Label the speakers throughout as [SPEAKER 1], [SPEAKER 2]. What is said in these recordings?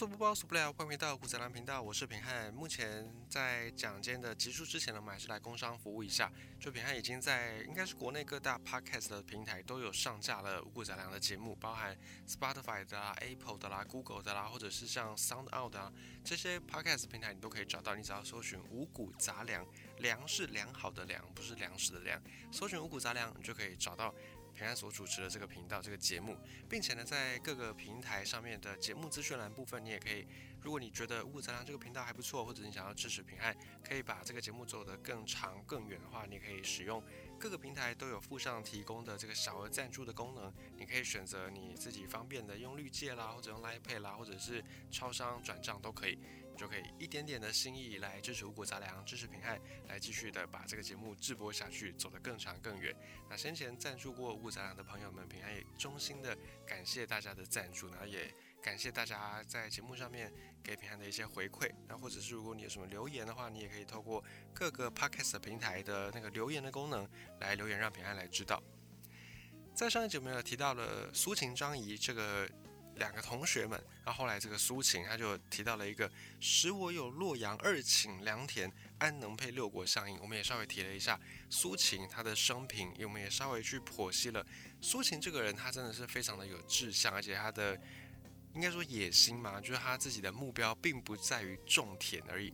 [SPEAKER 1] 所不包，所不了。欢迎回到古泽兰频道，我是平汉。目前在讲今天的结束之前呢，我们还是来工商服务一下。就平汉已经在应该是国内各大 podcast 的平台都有上架了五谷杂粮的节目，包含 Spotify 的啦、Apple 的啦、Google 的啦，或者是像 Sound Out 啊这些 podcast 平台，你都可以找到。你只要搜寻五谷杂粮，粮是良好的粮，不是粮食的粮。搜寻五谷杂粮，你就可以找到。平安所主持的这个频道、这个节目，并且呢，在各个平台上面的节目资讯栏部分，你也可以，如果你觉得五谷杂粮这个频道还不错，或者你想要支持平安，可以把这个节目走得更长更远的话，你可以使用各个平台都有附上提供的这个小额赞助的功能，你可以选择你自己方便的用绿界啦，或者用 Line Pay 啦，或者是超商转账都可以。就可以一点点的心意来支持五谷杂粮，支持平汉，来继续的把这个节目直播下去，走得更长更远。那先前赞助过五谷杂粮的朋友们，平汉也衷心的感谢大家的赞助，然后也感谢大家在节目上面给平汉的一些回馈。那或者是如果你有什么留言的话，你也可以透过各个 podcast 平台的那个留言的功能来留言，让平安来知道。在上一节我们有提到了苏秦张仪这个。两个同学们，然后后来这个苏秦他就提到了一个“使我有洛阳二顷良田，安能配六国相应”。我们也稍微提了一下苏秦他的生平，我们也稍微去剖析了苏秦这个人，他真的是非常的有志向，而且他的应该说野心嘛，就是他自己的目标并不在于种田而已。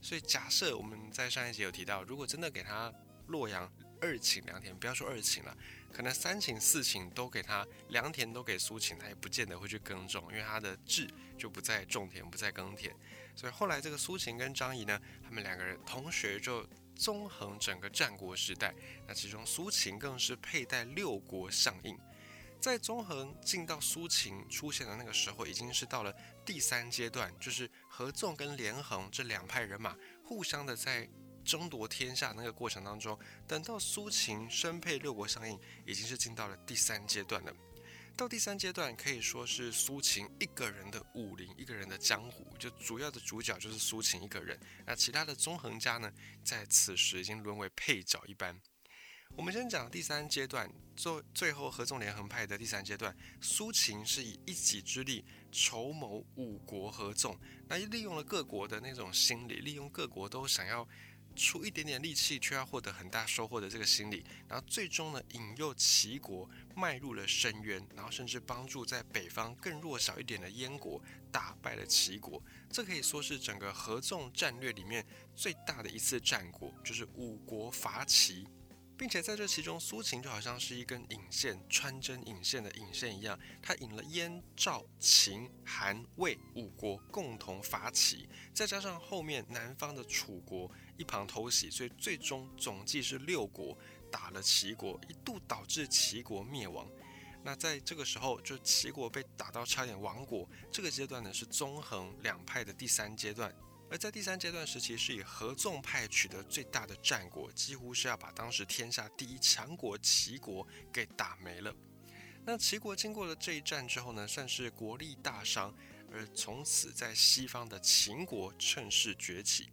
[SPEAKER 1] 所以假设我们在上一节有提到，如果真的给他洛阳，二顷良田，不要说二顷了，可能三顷四顷都给他良田都给苏秦，他也不见得会去耕种，因为他的志就不在种田，不在耕田。所以后来这个苏秦跟张仪呢，他们两个人同学就纵横整个战国时代。那其中苏秦更是佩戴六国相印，在纵横进到苏秦出现的那个时候，已经是到了第三阶段，就是合纵跟连横这两派人马互相的在。争夺天下那个过程当中，等到苏秦身配六国相印，已经是进到了第三阶段了。到第三阶段，可以说是苏秦一个人的武林，一个人的江湖，就主要的主角就是苏秦一个人。那其他的纵横家呢，在此时已经沦为配角一般。我们先讲第三阶段，做最后合纵连横派的第三阶段，苏秦是以一己之力筹谋五国合纵，那利用了各国的那种心理，利用各国都想要。出一点点力气，却要获得很大收获的这个心理，然后最终呢，引诱齐国迈入了深渊，然后甚至帮助在北方更弱小一点的燕国打败了齐国。这可以说是整个合纵战略里面最大的一次战果，就是五国伐齐。并且在这其中，苏秦就好像是一根引线，穿针引线的引线一样，他引了燕、赵、秦、韩、魏五国共同伐齐，再加上后面南方的楚国一旁偷袭，所以最终总计是六国打了齐国，一度导致齐国灭亡。那在这个时候，就齐国被打到差点亡国，这个阶段呢是纵横两派的第三阶段。而在第三阶段时期，是以合纵派取得最大的战果，几乎是要把当时天下第一强国齐国给打没了。那齐国经过了这一战之后呢，算是国力大伤，而从此在西方的秦国趁势崛起。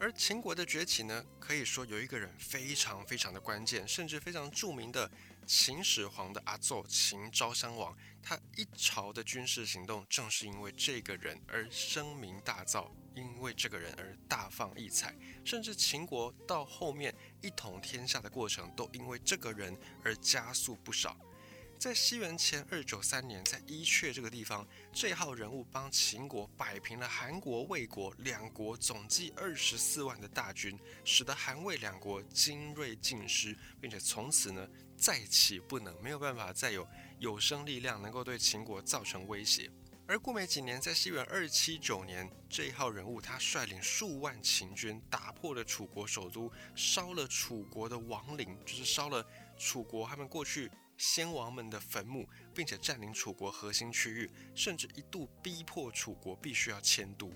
[SPEAKER 1] 而秦国的崛起呢，可以说有一个人非常非常的关键，甚至非常著名的秦始皇的阿奏秦昭襄王，他一朝的军事行动，正是因为这个人而声名大噪，因为这个人而大放异彩，甚至秦国到后面一统天下的过程，都因为这个人而加速不少。在西元前二九三年，在伊阙这个地方，这号人物帮秦国摆平了韩国、魏国两国总计二十四万的大军，使得韩魏两国精锐尽失，并且从此呢再起不能，没有办法再有有生力量能够对秦国造成威胁。而过没几年，在西元二七九年，这一号人物他率领数万秦军打破了楚国首都，烧了楚国的王陵，就是烧了楚国他们过去。先王们的坟墓，并且占领楚国核心区域，甚至一度逼迫楚国必须要迁都。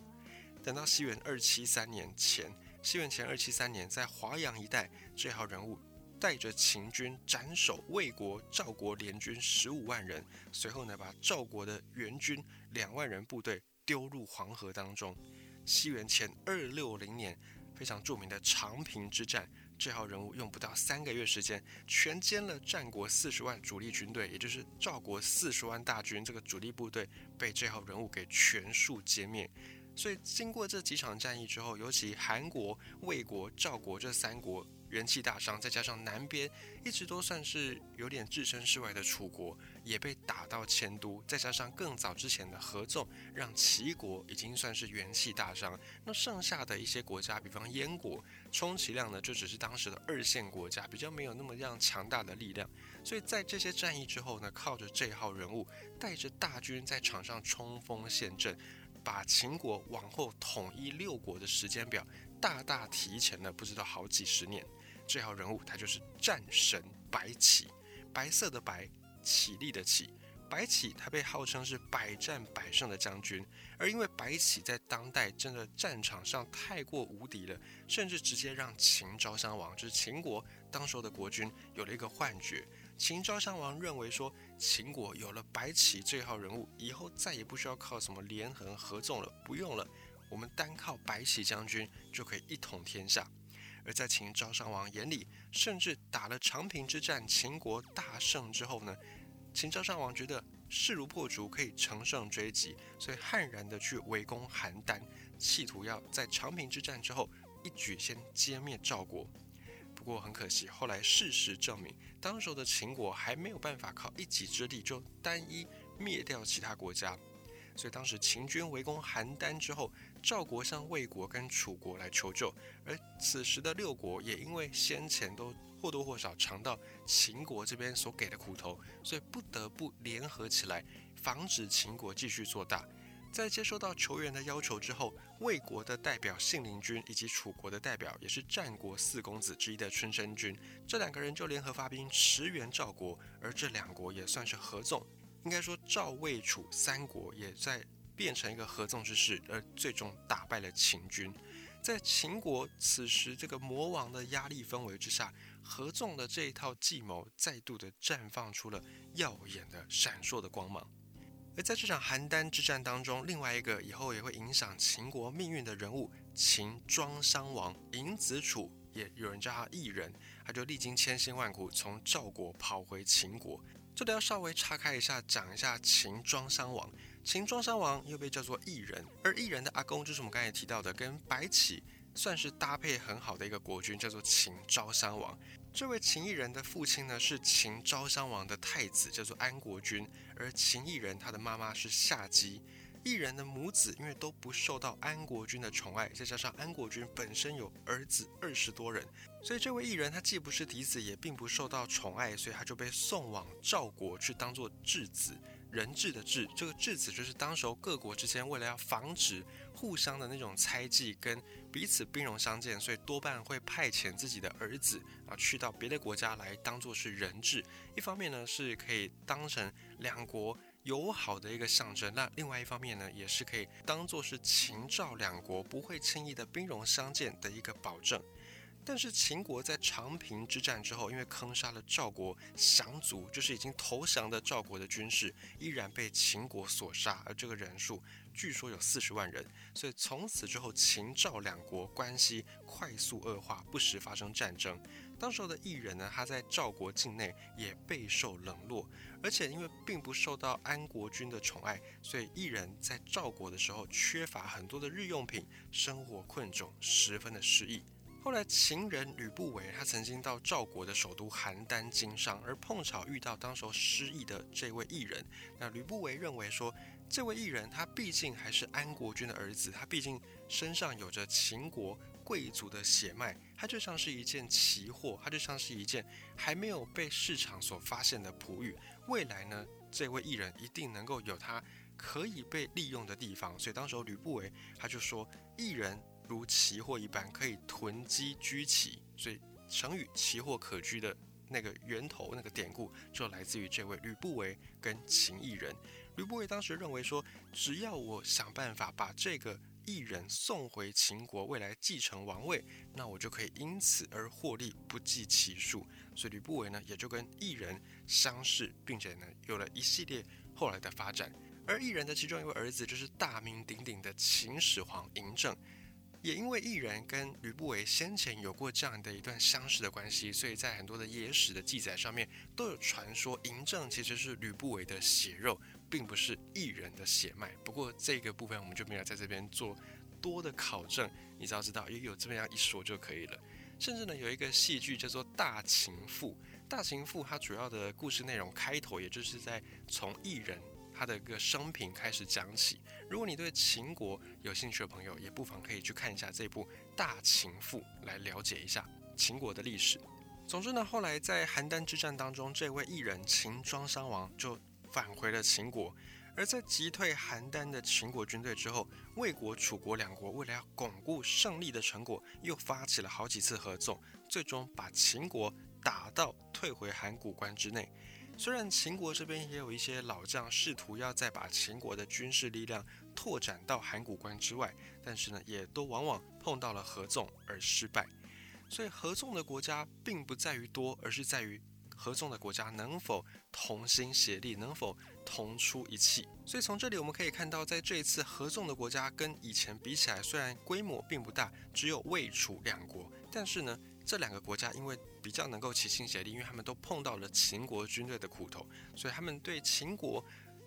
[SPEAKER 1] 等到西元二七三年前，西元前二七三年，在华阳一带，这号人物带着秦军斩首魏国、赵国联军十五万人，随后呢，把赵国的援军两万人部队丢入黄河当中。西元前二六零年，非常著名的长平之战。这号人物用不到三个月时间，全歼了战国四十万主力军队，也就是赵国四十万大军这个主力部队，被这号人物给全数歼灭。所以经过这几场战役之后，尤其韩国、魏国、赵国这三国。元气大伤，再加上南边一直都算是有点置身事外的楚国，也被打到迁都，再加上更早之前的合纵，让齐国已经算是元气大伤。那剩下的一些国家，比方燕国，充其量呢就只是当时的二线国家，比较没有那么样强大的力量。所以在这些战役之后呢，靠着这号人物带着大军在场上冲锋陷阵，把秦国往后统一六国的时间表大大提前了不知道好几十年。这号人物他就是战神白起，白色的白，起立的起。白起他被号称是百战百胜的将军，而因为白起在当代真的战场上太过无敌了，甚至直接让秦昭襄王，就是秦国当时候的国君，有了一个幻觉。秦昭襄王认为说，秦国有了白起这号人物，以后再也不需要靠什么连横合纵了，不用了，我们单靠白起将军就可以一统天下。而在秦昭襄王眼里，甚至打了长平之战，秦国大胜之后呢，秦昭襄王觉得势如破竹，可以乘胜追击，所以悍然的去围攻邯郸，企图要在长平之战之后一举先歼灭赵国。不过很可惜，后来事实证明，当时的秦国还没有办法靠一己之力就单一灭掉其他国家。所以当时秦军围攻邯郸之后，赵国向魏国跟楚国来求救，而此时的六国也因为先前都或多或少尝到秦国这边所给的苦头，所以不得不联合起来，防止秦国继续做大。在接收到球员的要求之后，魏国的代表信陵君以及楚国的代表也是战国四公子之一的春申君，这两个人就联合发兵驰援赵国，而这两国也算是合纵。应该说，赵、魏、楚三国也在变成一个合纵之势，而最终打败了秦军。在秦国此时这个魔王的压力氛围之下，合纵的这一套计谋再度的绽放出了耀眼的、闪烁的光芒。而在这场邯郸之战当中，另外一个以后也会影响秦国命运的人物——秦庄襄王嬴子楚，也有人叫他异人，他就历经千辛万苦从赵国跑回秦国。这里要稍微岔开一下，讲一下秦庄襄王。秦庄襄王又被叫做异人，而异人的阿公就是我们刚才提到的，跟白起算是搭配很好的一个国君，叫做秦昭襄王。这位秦异人的父亲呢是秦昭襄王的太子，叫做安国君，而秦异人他的妈妈是夏姬。异人的母子因为都不受到安国君的宠爱，再加上安国君本身有儿子二十多人，所以这位异人他既不是嫡子，也并不受到宠爱，所以他就被送往赵国去当做质子，人质的质，这个质子就是当时候各国之间为了要防止互相的那种猜忌跟彼此兵戎相见，所以多半会派遣自己的儿子啊去到别的国家来当做是人质，一方面呢是可以当成两国。友好的一个象征，那另外一方面呢，也是可以当做是秦赵两国不会轻易的兵戎相见的一个保证。但是秦国在长平之战之后，因为坑杀了赵国降卒，就是已经投降的赵国的军士，依然被秦国所杀，而这个人数据说有四十万人。所以从此之后，秦赵两国关系快速恶化，不时发生战争。当时候的异人呢，他在赵国境内也备受冷落，而且因为并不受到安国君的宠爱，所以异人在赵国的时候缺乏很多的日用品，生活困窘，十分的失意。后来秦人吕不韦，他曾经到赵国的首都邯郸经商，而碰巧遇到当时候失意的这位异人。那吕不韦认为说，这位异人他毕竟还是安国君的儿子，他毕竟身上有着秦国。贵族的血脉，他就像是一件奇货，他就像是一件还没有被市场所发现的璞玉。未来呢，这位艺人一定能够有他可以被利用的地方。所以当时候吕不韦他就说，艺人如奇货一般，可以囤积居奇。所以成语“奇货可居”的那个源头，那个典故就来自于这位吕不韦跟秦艺人。吕不韦当时认为说，只要我想办法把这个。异人送回秦国，未来继承王位，那我就可以因此而获利不计其数。所以吕不韦呢，也就跟异人相识，并且呢，有了一系列后来的发展。而异人的其中一位儿子，就是大名鼎鼎的秦始皇嬴政。也因为异人跟吕不韦先前有过这样的一段相识的关系，所以在很多的野史的记载上面都有传说嬴政其实是吕不韦的血肉，并不是异人的血脉。不过这个部分我们就没有在这边做多的考证，你只要知道也有这么样一说就可以了。甚至呢有一个戏剧叫做《大秦赋》，《大秦赋》它主要的故事内容开头也就是在从异人。他的一个生平开始讲起。如果你对秦国有兴趣的朋友，也不妨可以去看一下这部《大秦赋》，来了解一下秦国的历史。总之呢，后来在邯郸之战当中，这位异人秦庄襄王就返回了秦国。而在击退邯郸的秦国军队之后，魏国、楚国两国为了要巩固胜利的成果，又发起了好几次合纵，最终把秦国打到退回函谷关之内。虽然秦国这边也有一些老将试图要再把秦国的军事力量拓展到函谷关之外，但是呢，也都往往碰到了合纵而失败。所以合纵的国家并不在于多，而是在于合纵的国家能否同心协力，能否同出一气。所以从这里我们可以看到，在这一次合纵的国家跟以前比起来，虽然规模并不大，只有魏楚两国，但是呢。这两个国家因为比较能够齐心协力，因为他们都碰到了秦国军队的苦头，所以他们对秦国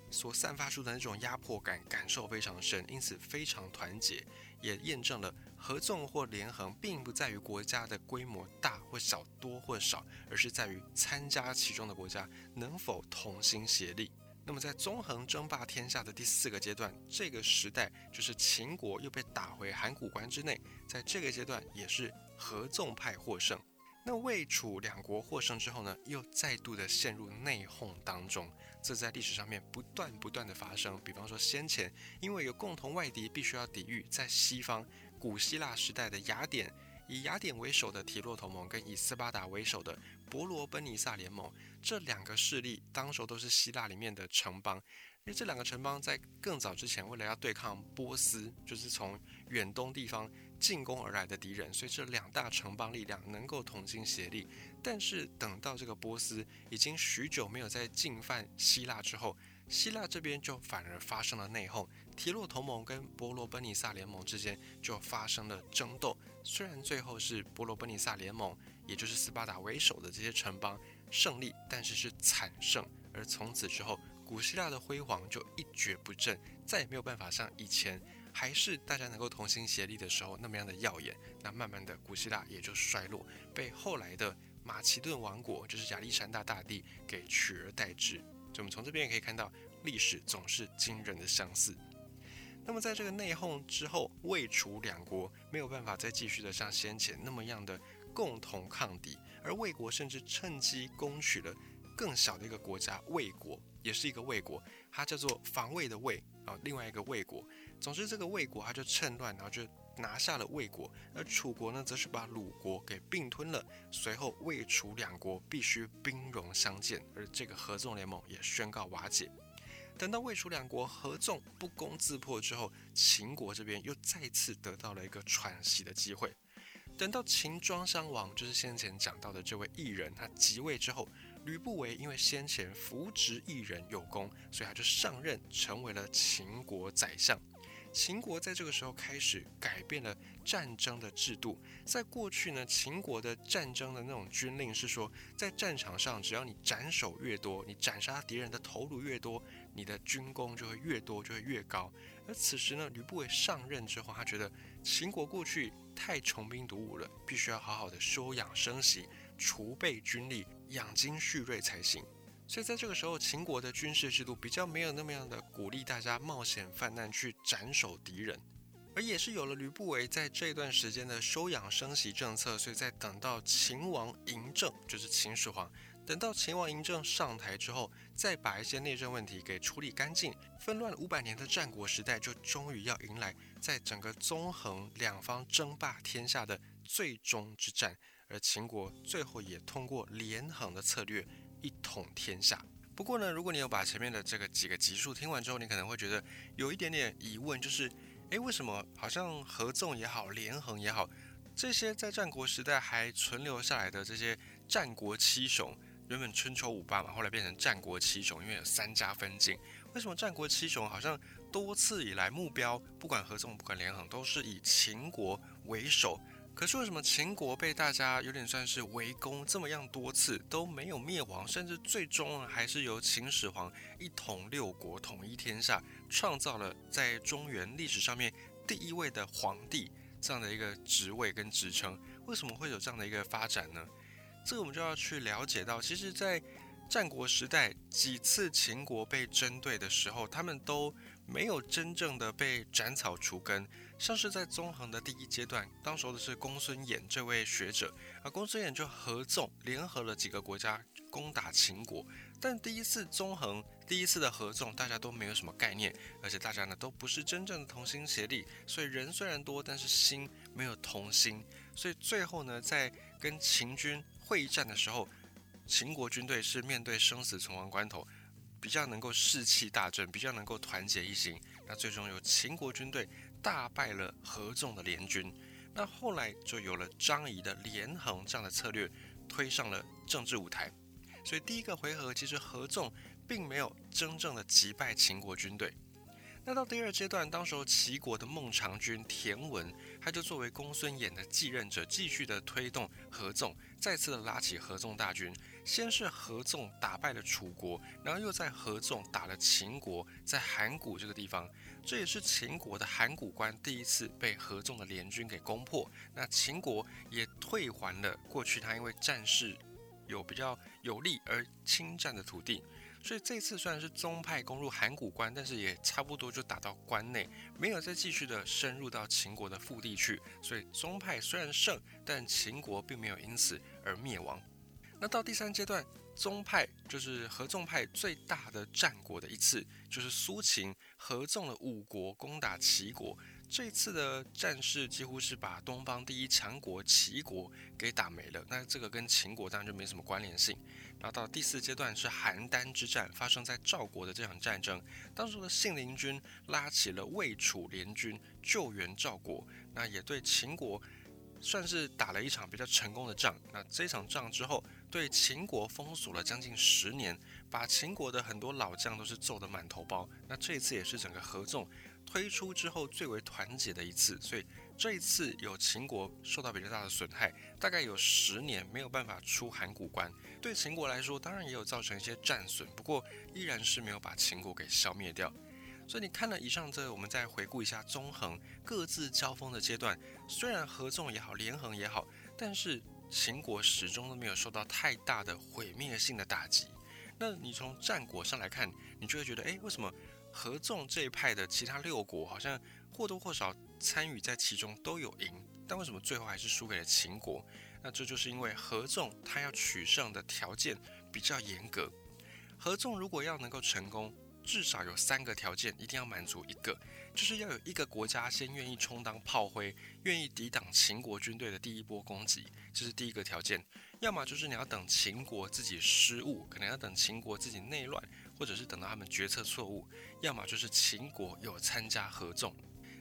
[SPEAKER 1] 所散发出的那种压迫感感受非常深，因此非常团结，也验证了合纵或连横并不在于国家的规模大或小、多或少，而是在于参加其中的国家能否同心协力。那么在纵横争霸天下的第四个阶段，这个时代就是秦国又被打回函谷关之内，在这个阶段也是。合纵派获胜，那魏楚两国获胜之后呢，又再度的陷入内讧当中。这在历史上面不断不断的发生。比方说先前因为有共同外敌，必须要抵御，在西方古希腊时代的雅典，以雅典为首的提洛同盟，跟以斯巴达为首的伯罗奔尼撒联盟，这两个势力当时都是希腊里面的城邦。因为这两个城邦在更早之前，为了要对抗波斯，就是从远东地方。进攻而来的敌人，所以这两大城邦力量能够同心协力。但是等到这个波斯已经许久没有再进犯希腊之后，希腊这边就反而发生了内讧，提洛同盟跟伯罗奔尼撒联盟之间就发生了争斗。虽然最后是伯罗奔尼撒联盟，也就是斯巴达为首的这些城邦胜利，但是是惨胜。而从此之后，古希腊的辉煌就一蹶不振，再也没有办法像以前。还是大家能够同心协力的时候那么样的耀眼，那慢慢的古希腊也就衰落，被后来的马其顿王国，就是亚历山大大帝给取而代之。就我们从这边也可以看到，历史总是惊人的相似。那么在这个内讧之后，魏楚两国没有办法再继续的像先前那么样的共同抗敌，而魏国甚至趁机攻取了更小的一个国家魏国，也是一个魏国，它叫做防卫的魏啊，另外一个魏国。总之，这个魏国他就趁乱，然后就拿下了魏国，而楚国呢，则是把鲁国给并吞了。随后，魏楚两国必须兵戎相见，而这个合纵联盟也宣告瓦解。等到魏楚两国合纵不攻自破之后，秦国这边又再次得到了一个喘息的机会。等到秦庄襄王，就是先前讲到的这位异人，他即位之后，吕不韦因为先前扶植异人有功，所以他就上任成为了秦国宰相。秦国在这个时候开始改变了战争的制度。在过去呢，秦国的战争的那种军令是说，在战场上，只要你斩首越多，你斩杀敌人的头颅越多，你的军功就会越多，就会越高。而此时呢，吕不韦上任之后，他觉得秦国过去太穷兵黩武了，必须要好好的休养生息，储备军力，养精蓄锐才行。所以在这个时候，秦国的军事制度比较没有那么样的鼓励大家冒险犯难去斩首敌人，而也是有了吕不韦在这段时间的休养生息政策，所以在等到秦王嬴政，就是秦始皇，等到秦王嬴政上台之后，再把一些内政问题给处理干净，纷乱五百年的战国时代就终于要迎来在整个纵横两方争霸天下的最终之战，而秦国最后也通过连横的策略。一统天下。不过呢，如果你有把前面的这个几个集数听完之后，你可能会觉得有一点点疑问，就是，诶，为什么好像合纵也好，连横也好，这些在战国时代还存留下来的这些战国七雄，原本春秋五霸嘛，后来变成战国七雄，因为有三家分晋，为什么战国七雄好像多次以来目标，不管合纵不管连横，都是以秦国为首。可是为什么秦国被大家有点算是围攻这么样多次都没有灭亡，甚至最终还是由秦始皇一统六国，统一天下，创造了在中原历史上面第一位的皇帝这样的一个职位跟职称？为什么会有这样的一个发展呢？这个我们就要去了解到，其实，在战国时代几次秦国被针对的时候，他们都没有真正的被斩草除根。像是在纵横的第一阶段，当时的是公孙衍这位学者，而公孙衍就合纵联合了几个国家攻打秦国。但第一次纵横，第一次的合纵，大家都没有什么概念，而且大家呢都不是真正的同心协力，所以人虽然多，但是心没有同心。所以最后呢，在跟秦军会战的时候，秦国军队是面对生死存亡关头，比较能够士气大振，比较能够团结一心。那最终由秦国军队。大败了合纵的联军，那后来就有了张仪的连横这样的策略，推上了政治舞台。所以第一个回合其实合纵并没有真正的击败秦国军队。那到第二阶段，当时候齐国的孟尝君田文，他就作为公孙衍的继任者，继续的推动合纵，再次的拉起合纵大军。先是合纵打败了楚国，然后又在合纵打了秦国，在函谷这个地方，这也是秦国的函谷关第一次被合纵的联军给攻破。那秦国也退还了过去他因为战事有比较有利而侵占的土地。所以这次虽然是宗派攻入函谷关，但是也差不多就打到关内，没有再继续的深入到秦国的腹地去。所以宗派虽然胜，但秦国并没有因此而灭亡。那到第三阶段，宗派就是合纵派最大的战果的一次，就是苏秦合纵了五国攻打齐国。这次的战事几乎是把东方第一强国齐国给打没了。那这个跟秦国当然就没什么关联性。然后到第四阶段是邯郸之战，发生在赵国的这场战争，当时的信陵君拉起了魏楚联军救援赵国，那也对秦国算是打了一场比较成功的仗。那这场仗之后，对秦国封锁了将近十年，把秦国的很多老将都是揍得满头包。那这一次也是整个合纵推出之后最为团结的一次，所以。这一次有秦国受到比较大的损害，大概有十年没有办法出函谷关。对秦国来说，当然也有造成一些战损，不过依然是没有把秦国给消灭掉。所以你看了以上这，我们再回顾一下纵横各自交锋的阶段，虽然合纵也好，连横也好，但是秦国始终都没有受到太大的毁灭性的打击。那你从战果上来看，你就会觉得，诶，为什么合纵这一派的其他六国好像或多或少？参与在其中都有赢，但为什么最后还是输给了秦国？那这就是因为合纵他要取胜的条件比较严格。合纵如果要能够成功，至少有三个条件一定要满足。一个就是要有一个国家先愿意充当炮灰，愿意抵挡秦国军队的第一波攻击，这是第一个条件。要么就是你要等秦国自己失误，可能要等秦国自己内乱，或者是等到他们决策错误；要么就是秦国有参加合纵。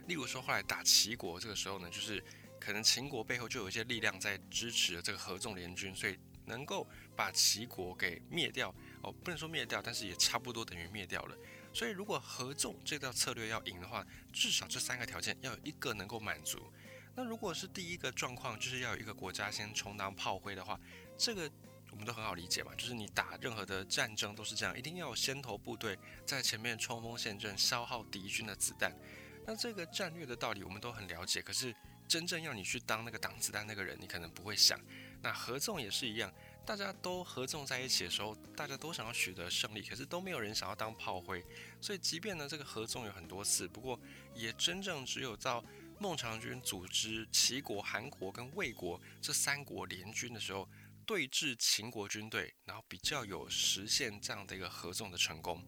[SPEAKER 1] 例如说，后来打齐国，这个时候呢，就是可能秦国背后就有一些力量在支持这个合纵联军，所以能够把齐国给灭掉。哦，不能说灭掉，但是也差不多等于灭掉了。所以，如果合纵这道策略要赢的话，至少这三个条件要有一个能够满足。那如果是第一个状况，就是要有一个国家先充当炮灰的话，这个我们都很好理解嘛，就是你打任何的战争都是这样，一定要有先头部队在前面冲锋陷阵，消耗敌军的子弹。那这个战略的道理我们都很了解，可是真正要你去当那个挡子弹那个人，你可能不会想。那合纵也是一样，大家都合纵在一起的时候，大家都想要取得胜利，可是都没有人想要当炮灰。所以即便呢这个合纵有很多次，不过也真正只有到孟尝君组织齐国、韩国跟魏国这三国联军的时候，对峙秦国军队，然后比较有实现这样的一个合纵的成功。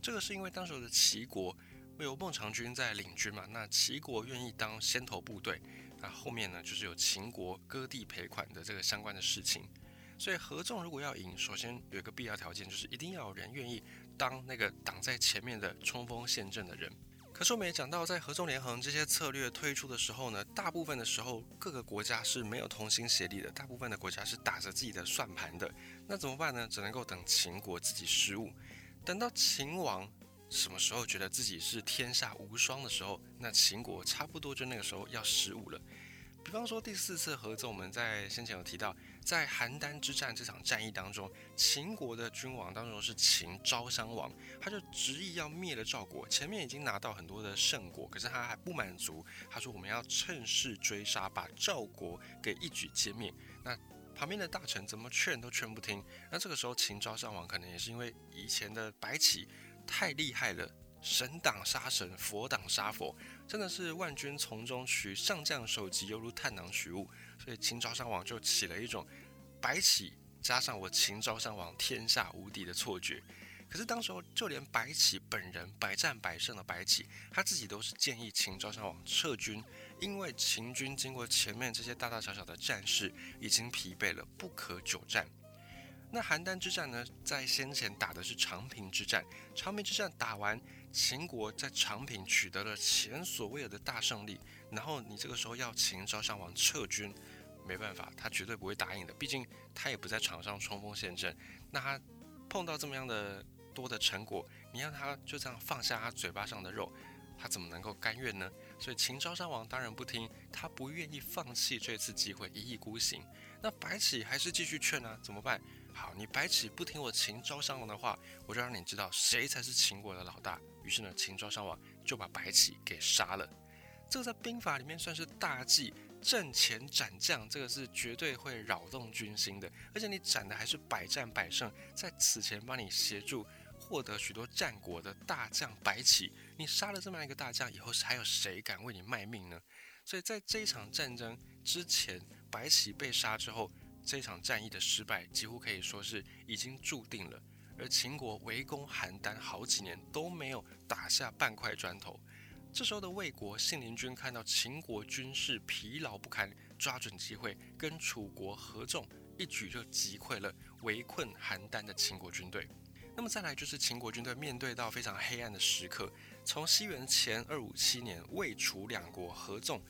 [SPEAKER 1] 这个是因为当时的齐国。有孟尝君在领军嘛？那齐国愿意当先头部队，那后面呢就是有秦国割地赔款的这个相关的事情。所以合纵如果要赢，首先有一个必要条件，就是一定要有人愿意当那个挡在前面的冲锋陷阵的人。可是我们也讲到，在合纵连横这些策略推出的时候呢，大部分的时候各个国家是没有同心协力的，大部分的国家是打着自己的算盘的。那怎么办呢？只能够等秦国自己失误，等到秦王。什么时候觉得自己是天下无双的时候，那秦国差不多就那个时候要失误了。比方说第四次合纵，我们在先前有提到，在邯郸之战这场战役当中，秦国的君王当中是秦昭襄王，他就执意要灭了赵国，前面已经拿到很多的胜果，可是他还不满足，他说我们要趁势追杀，把赵国给一举歼灭。那旁边的大臣怎么劝都劝不听，那这个时候秦昭襄王可能也是因为以前的白起太厉害了。神挡杀神，佛挡杀佛，真的是万军从中取，上将首级犹如探囊取物。所以秦昭襄王就起了一种白起加上我秦昭襄王天下无敌的错觉。可是当时候就连白起本人百战百胜的白起，他自己都是建议秦昭襄王撤军，因为秦军经过前面这些大大小小的战事，已经疲惫了，不可久战。那邯郸之战呢，在先前打的是长平之战，长平之战打完。秦国在长平取得了前所未有的大胜利，然后你这个时候要秦昭襄王撤军，没办法，他绝对不会答应的。毕竟他也不在场上冲锋陷阵，那他碰到这么样的多的成果，你让他就这样放下他嘴巴上的肉，他怎么能够甘愿呢？所以秦昭襄王当然不听，他不愿意放弃这次机会，一意孤行。那白起还是继续劝啊，怎么办？好，你白起不听我秦昭襄王的话，我就让你知道谁才是秦国的老大。于是呢，秦昭襄王就把白起给杀了。这个在兵法里面算是大忌，阵前斩将，这个是绝对会扰动军心的。而且你斩的还是百战百胜，在此前帮你协助获得许多战果的大将白起，你杀了这么样一个大将，以后还有谁敢为你卖命呢？所以在这一场战争之前，白起被杀之后，这场战役的失败几乎可以说是已经注定了。而秦国围攻邯郸好几年都没有打下半块砖头，这时候的魏国信陵君看到秦国军事疲劳不堪，抓准机会跟楚国合纵，一举就击溃了围困邯郸的秦国军队。那么再来就是秦国军队面对到非常黑暗的时刻，从西元前二五七年魏楚两国合纵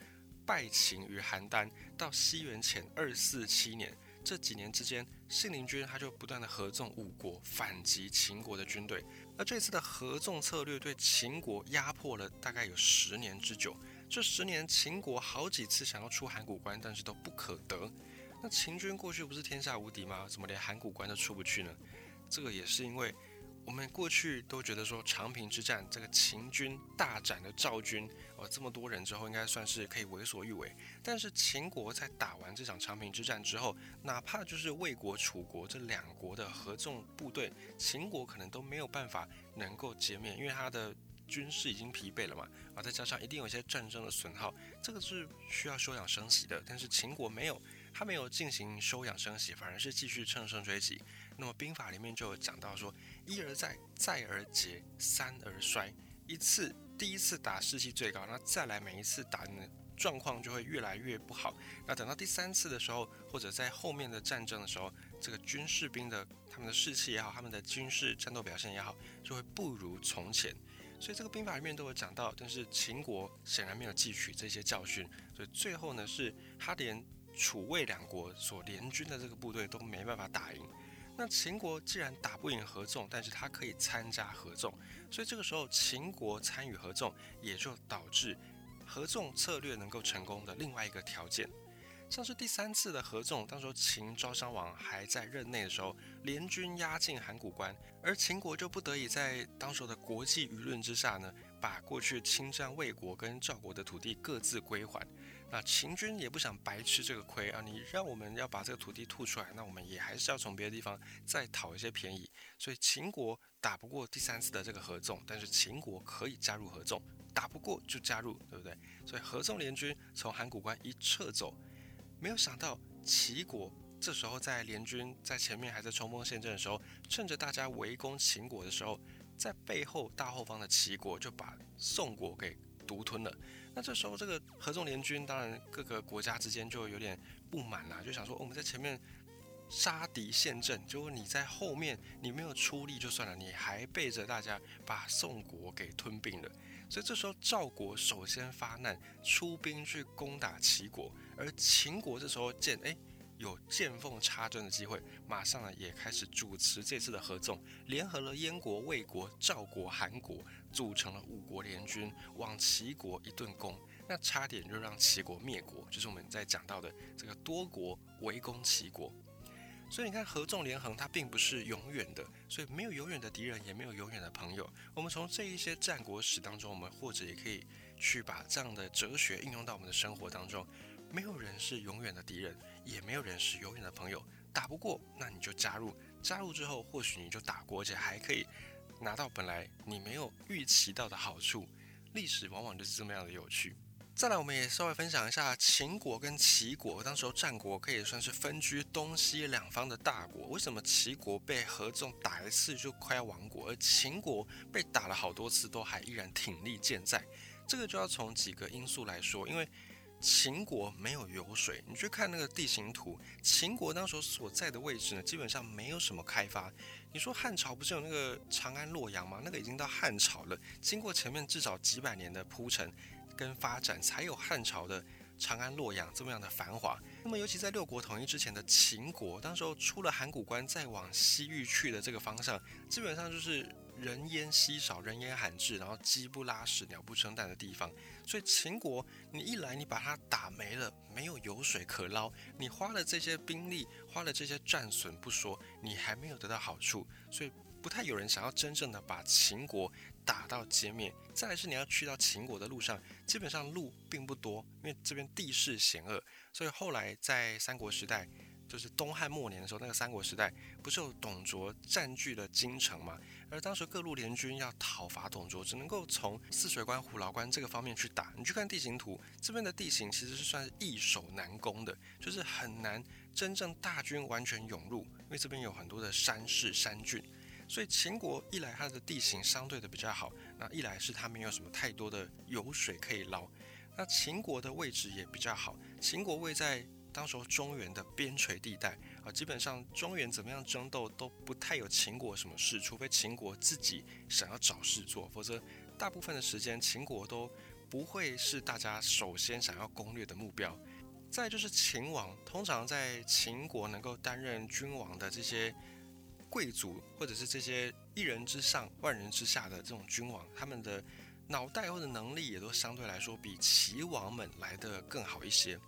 [SPEAKER 1] 败秦于邯郸，到西元前二四七年。这几年之间，信陵君他就不断的合纵五国反击秦国的军队，那这次的合纵策略对秦国压迫了大概有十年之久。这十年，秦国好几次想要出函谷关，但是都不可得。那秦军过去不是天下无敌吗？怎么连函谷关都出不去呢？这个也是因为。我们过去都觉得说长平之战，这个秦军大斩了赵军，哦，这么多人之后，应该算是可以为所欲为。但是秦国在打完这场长平之战之后，哪怕就是魏国、楚国这两国的合纵部队，秦国可能都没有办法能够歼灭，因为他的军事已经疲惫了嘛，啊，再加上一定有一些战争的损耗，这个是需要休养生息的。但是秦国没有，他没有进行休养生息，反而是继续乘胜追击。那么兵法里面就有讲到说，一而再，再而竭，三而衰。一次第一次打士气最高，那再来每一次打呢，状况就会越来越不好。那等到第三次的时候，或者在后面的战争的时候，这个军士兵的他们的士气也好，他们的军事战斗表现也好，就会不如从前。所以这个兵法里面都有讲到，但是秦国显然没有汲取这些教训，所以最后呢，是他连楚魏两国所联军的这个部队都没办法打赢。那秦国既然打不赢合纵，但是他可以参加合纵，所以这个时候秦国参与合纵，也就导致合纵策略能够成功的另外一个条件。像是第三次的合纵，当时秦昭襄王还在任内的时候，联军压境函谷关，而秦国就不得已在当时的国际舆论之下呢，把过去侵占魏国跟赵国的土地各自归还。那秦军也不想白吃这个亏啊！你让我们要把这个土地吐出来，那我们也还是要从别的地方再讨一些便宜。所以秦国打不过第三次的这个合纵，但是秦国可以加入合纵，打不过就加入，对不对？所以合纵联军从函谷关一撤走，没有想到齐国这时候在联军在前面还在冲锋陷阵的时候，趁着大家围攻秦国的时候，在背后大后方的齐国就把宋国给独吞了。那这时候，这个合纵联军，当然各个国家之间就有点不满啦，就想说，我们在前面杀敌陷阵，就你在后面，你没有出力就算了，你还背着大家把宋国给吞并了。所以这时候，赵国首先发难，出兵去攻打齐国，而秦国这时候见，哎，有见缝插针的机会，马上呢也开始主持这次的合纵，联合了燕国、魏国、赵国、韩国，组成了五国联军，往齐国一顿攻，那差点就让齐国灭国，就是我们在讲到的这个多国围攻齐国。所以你看，合纵连横，它并不是永远的，所以没有永远的敌人，也没有永远的朋友。我们从这一些战国史当中，我们或者也可以去把这样的哲学应用到我们的生活当中。没有人是永远的敌人，也没有人是永远的朋友。打不过，那你就加入，加入之后，或许你就打过，而且还可以拿到本来你没有预期到的好处。历史往往就是这么样的有趣。再来，我们也稍微分享一下秦国跟齐国。当时候战国可以算是分居东西两方的大国。为什么齐国被合纵打一次就快要亡国，而秦国被打了好多次都还依然挺立健在？这个就要从几个因素来说。因为秦国没有油水，你去看那个地形图，秦国当时所在的位置呢，基本上没有什么开发。你说汉朝不是有那个长安、洛阳吗？那个已经到汉朝了，经过前面至少几百年的铺陈。跟发展才有汉朝的长安、洛阳这么样的繁华。那么，尤其在六国统一之前的秦国，当时候出了函谷关，再往西域去的这个方向，基本上就是人烟稀少、人烟罕至，然后鸡不拉屎、鸟不生蛋的地方。所以，秦国你一来，你把它打没了，没有油水可捞，你花了这些兵力，花了这些战损不说，你还没有得到好处，所以不太有人想要真正的把秦国。打到歼灭，再来是你要去到秦国的路上，基本上路并不多，因为这边地势险恶，所以后来在三国时代，就是东汉末年的时候，那个三国时代不是有董卓占据了京城嘛？而当时各路联军要讨伐董卓，只能够从泗水关、虎牢关这个方面去打。你去看地形图，这边的地形其实是算是易守难攻的，就是很难真正大军完全涌入，因为这边有很多的山势山峻。所以秦国一来，它的地形相对的比较好；那一来是它没有什么太多的油水可以捞。那秦国的位置也比较好，秦国位在当时候中原的边陲地带啊，基本上中原怎么样争斗都不太有秦国什么事，除非秦国自己想要找事做，否则大部分的时间秦国都不会是大家首先想要攻略的目标。再就是秦王，通常在秦国能够担任君王的这些。贵族或者是这些一人之上万人之下的这种君王，他们的脑袋或者能力也都相对来说比齐王们来的更好一些。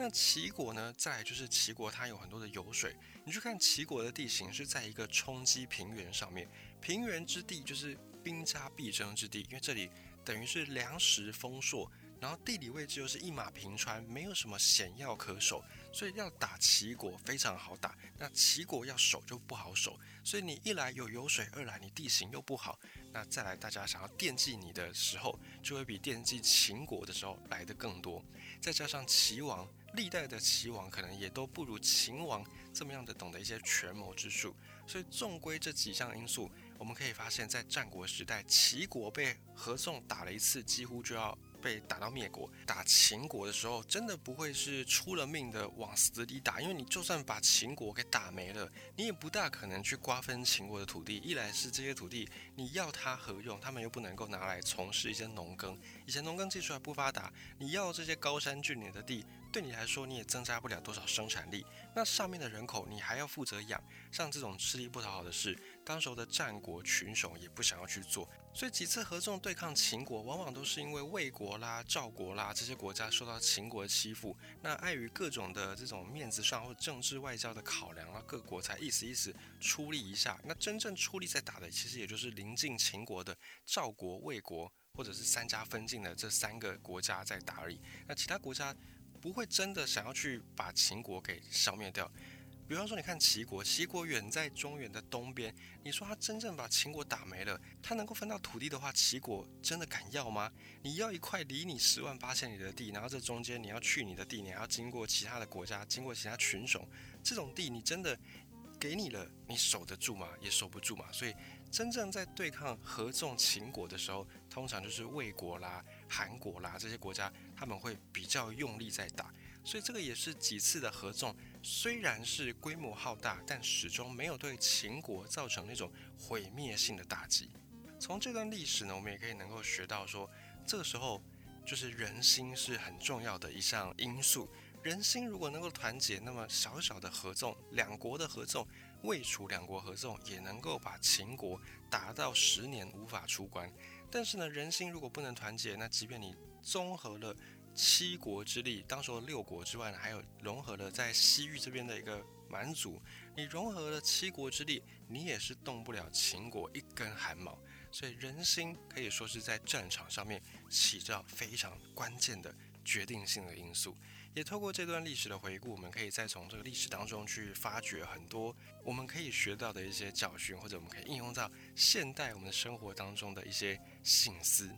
[SPEAKER 1] 那齐国呢？再来就是齐国它有很多的油水，你去看齐国的地形是在一个冲积平原上面，平原之地就是兵家必争之地，因为这里等于是粮食丰硕。然后地理位置又是一马平川，没有什么险要可守，所以要打齐国非常好打。那齐国要守就不好守，所以你一来有油水，二来你地形又不好，那再来大家想要惦记你的时候，就会比惦记秦国的时候来的更多。再加上齐王历代的齐王可能也都不如秦王这么样的懂得一些权谋之术，所以纵归这几项因素，我们可以发现，在战国时代，齐国被合纵打了一次，几乎就要。被打到灭国，打秦国的时候，真的不会是出了命的往死里打，因为你就算把秦国给打没了，你也不大可能去瓜分秦国的土地。一来是这些土地你要它何用？他们又不能够拿来从事一些农耕，以前农耕技术还不发达，你要这些高山峻岭的地，对你来说你也增加不了多少生产力。那上面的人口你还要负责养，像这种吃力不讨好的事，当时候的战国群雄也不想要去做。所以几次合纵对抗秦国，往往都是因为魏国啦、赵国啦这些国家受到秦国的欺负，那碍于各种的这种面子上或政治外交的考量啊，各国才意思意思出力一下。那真正出力在打的，其实也就是临近秦国的赵国、魏国，或者是三家分晋的这三个国家在打而已。那其他国家不会真的想要去把秦国给消灭掉。比方说，你看齐国，齐国远在中原的东边。你说他真正把秦国打没了，他能够分到土地的话，齐国真的敢要吗？你要一块离你十万八千里的地，然后这中间你要去你的地，你还要经过其他的国家，经过其他群雄，这种地你真的给你了，你守得住吗？也守不住嘛。所以，真正在对抗合纵秦国的时候，通常就是魏国啦、韩国啦这些国家，他们会比较用力在打。所以这个也是几次的合纵。虽然是规模浩大，但始终没有对秦国造成那种毁灭性的打击。从这段历史呢，我们也可以能够学到说，这个时候就是人心是很重要的一项因素。人心如果能够团结，那么小小的合纵，两国的合纵，魏楚两国合纵，也能够把秦国打到十年无法出关。但是呢，人心如果不能团结，那即便你综合了七国之力，当时的六国之外呢，还有融合了在西域这边的一个蛮族，你融合了七国之力，你也是动不了秦国一根汗毛。所以人心可以说是在战场上面起着非常关键的决定性的因素。也透过这段历史的回顾，我们可以再从这个历史当中去发掘很多我们可以学到的一些教训，或者我们可以应用到现代我们的生活当中的一些醒思。